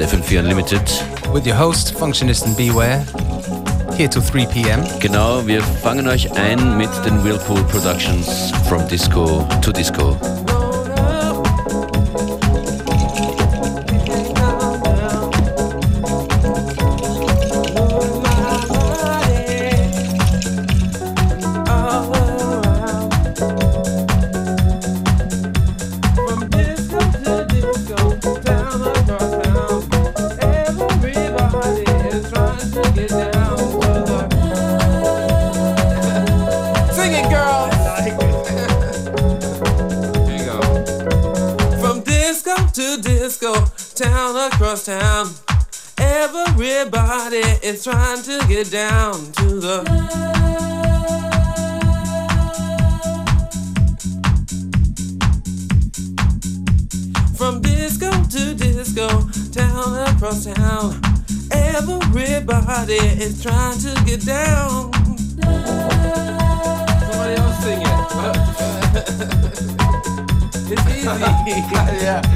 ist FM4 Unlimited. With your host, Functionist and Beware. Here to 3 p.m. Genau, wir fangen euch ein mit den Whirlpool Productions From Disco to Disco. yeah.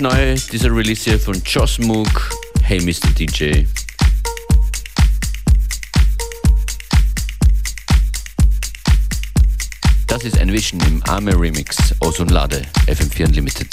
Ziemlich neu dieser Release hier von Joss Mook, Hey Mr. DJ. Das ist ein Vision im Arme Remix Ozon Lade, FM4 Unlimited.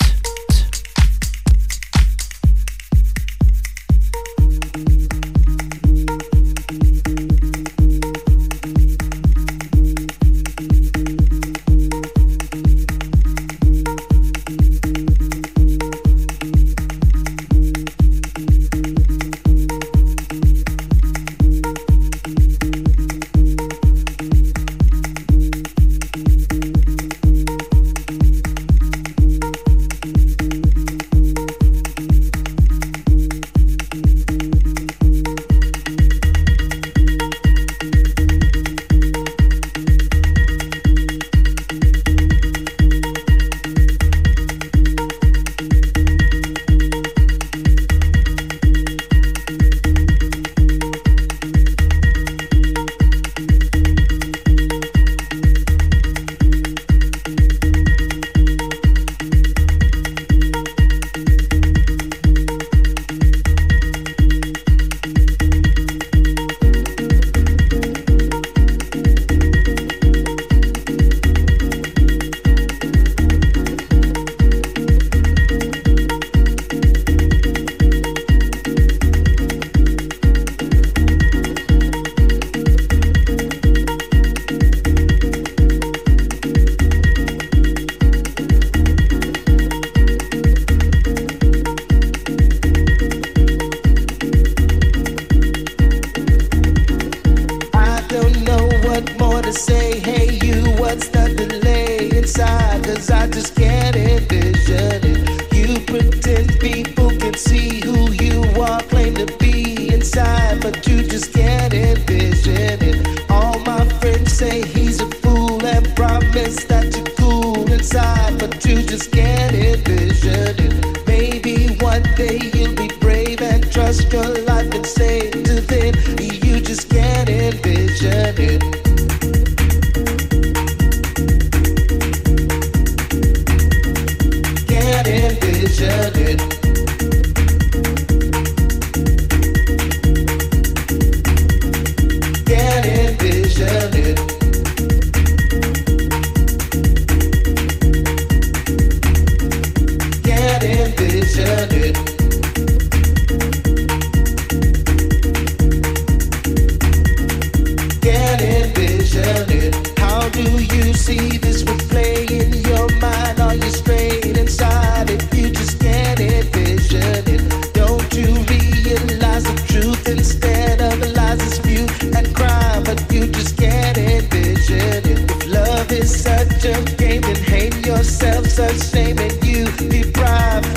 Naming you.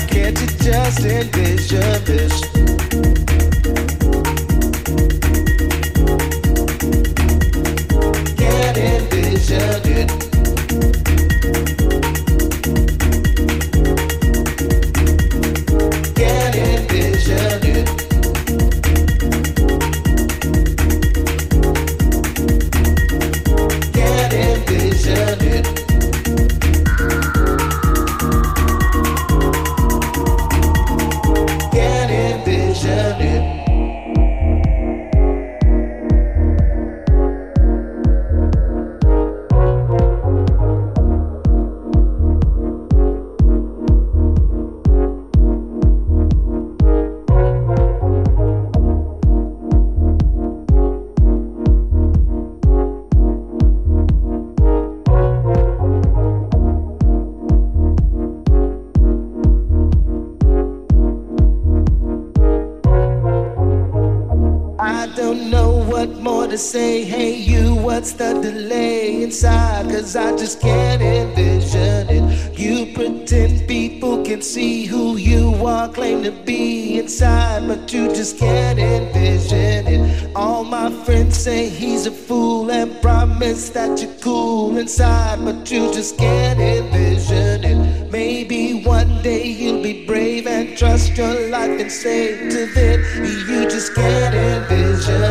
Can't you just envision this? say to them, you just can't envision.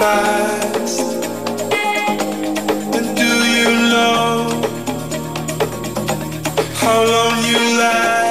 And do you know how long you last?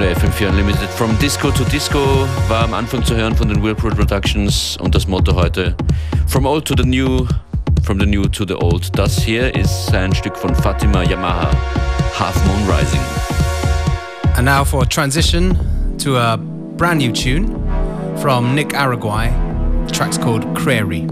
Freunde FM4 Unlimited. From Disco to Disco war am Anfang zu hören von den Whirlpool Productions und das Motto heute From Old to the New, From the New to the Old. Das hier ist ein Stück von Fatima Yamaha, Half Moon Rising. And now for a transition to a brand new tune from Nick Araguay. The track's called Crary.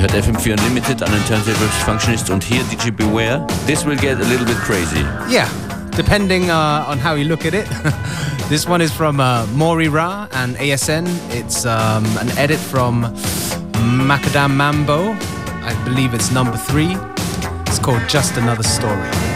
Ihr hört FM4 Unlimited den Turntables Functionist und hier DJ Beware. This will get a little bit crazy. Yeah, depending uh, on how you look at it. this one is from uh, Maury Ra and ASN. It's um, an edit from Macadam Mambo. I believe it's number three. It's called Just Another Story.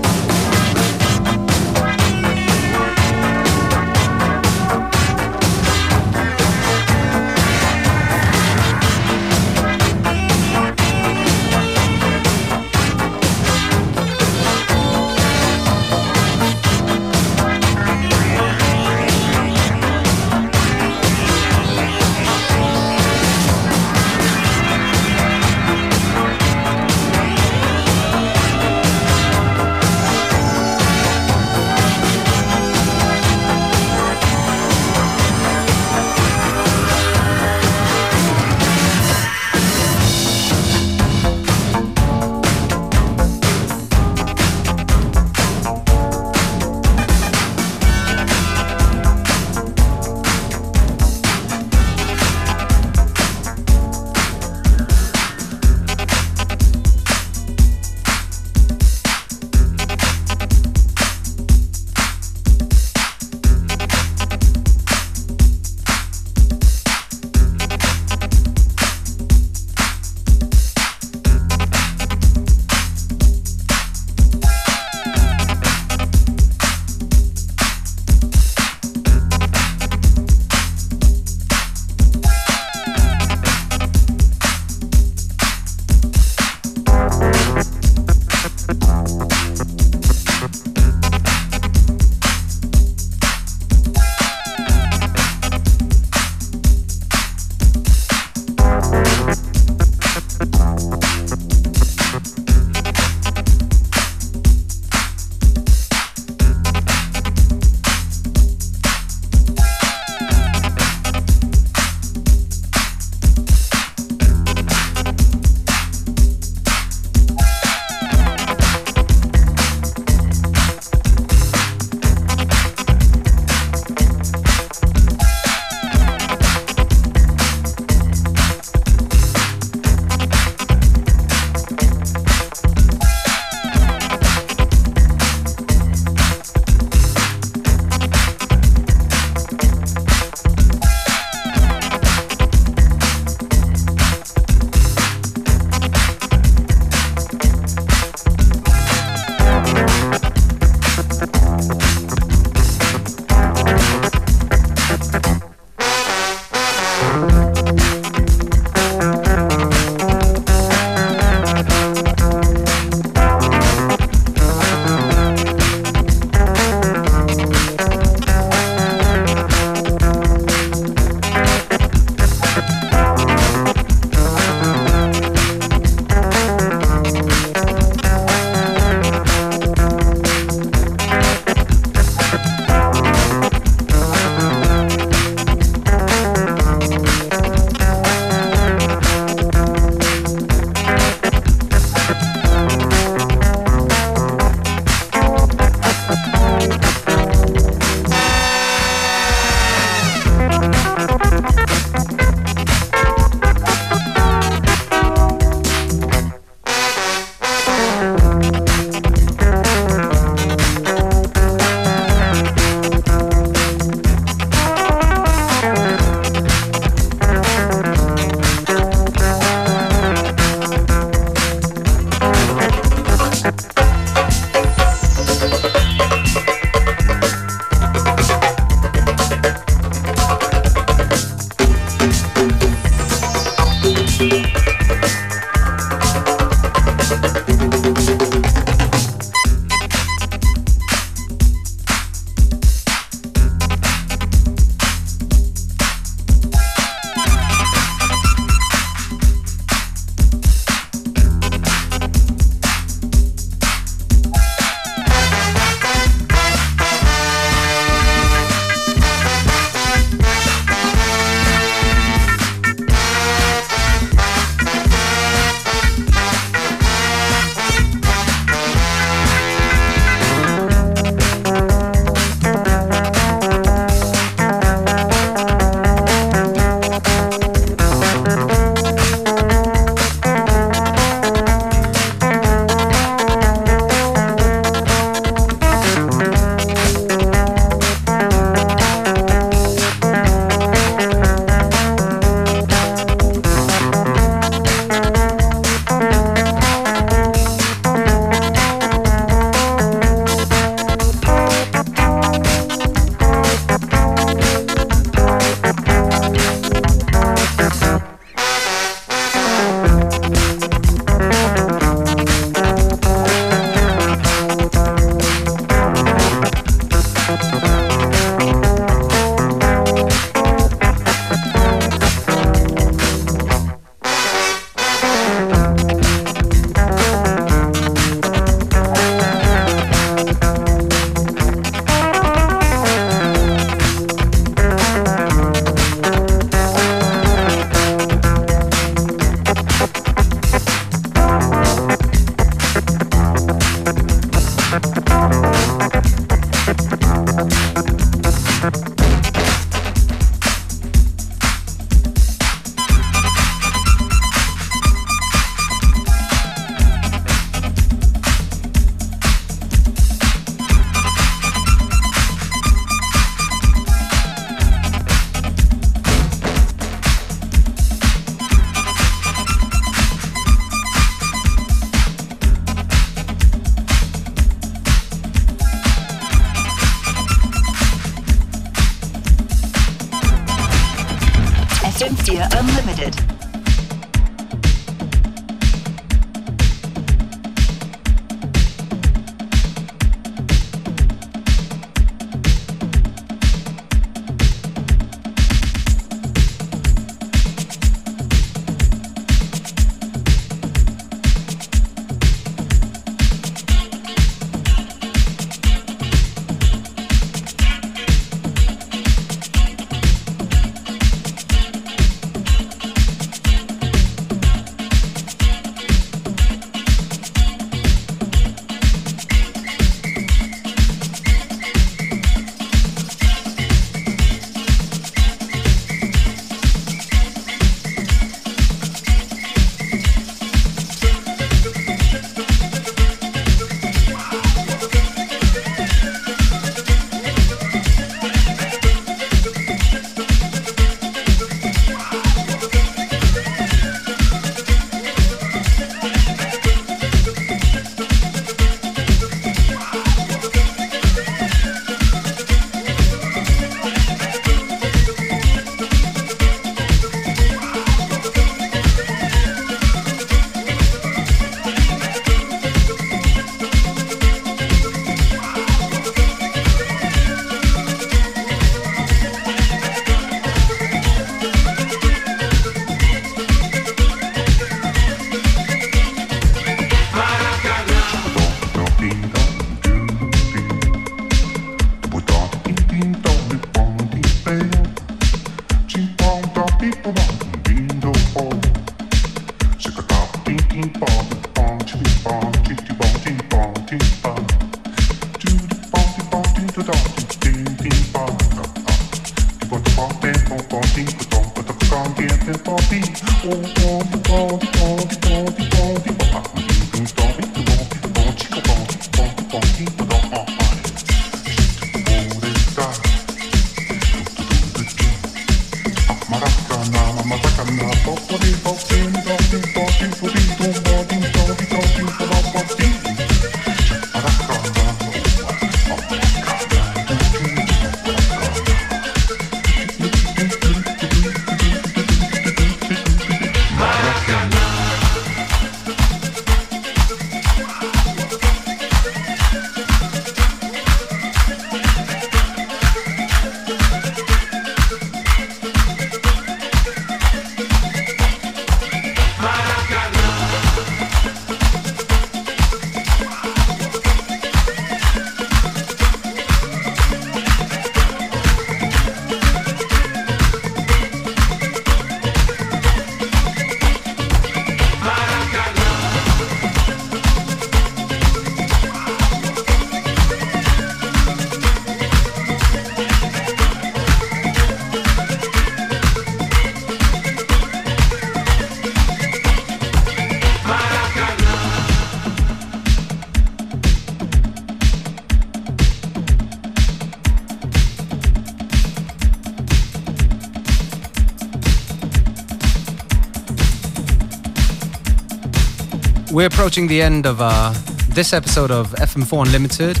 We're approaching the end of uh, this episode of FM4 Unlimited.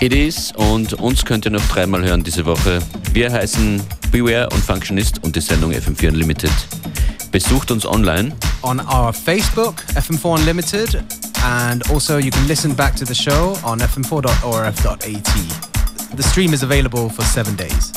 It is und uns könnt ihr noch dreimal hören diese Woche. Wir heißen Beware und Functionist und die Sendung FM4 Unlimited. Besucht uns online on our Facebook, FM4 Unlimited, and also you can listen back to the show on fm4.orf.at. The stream is available for seven days.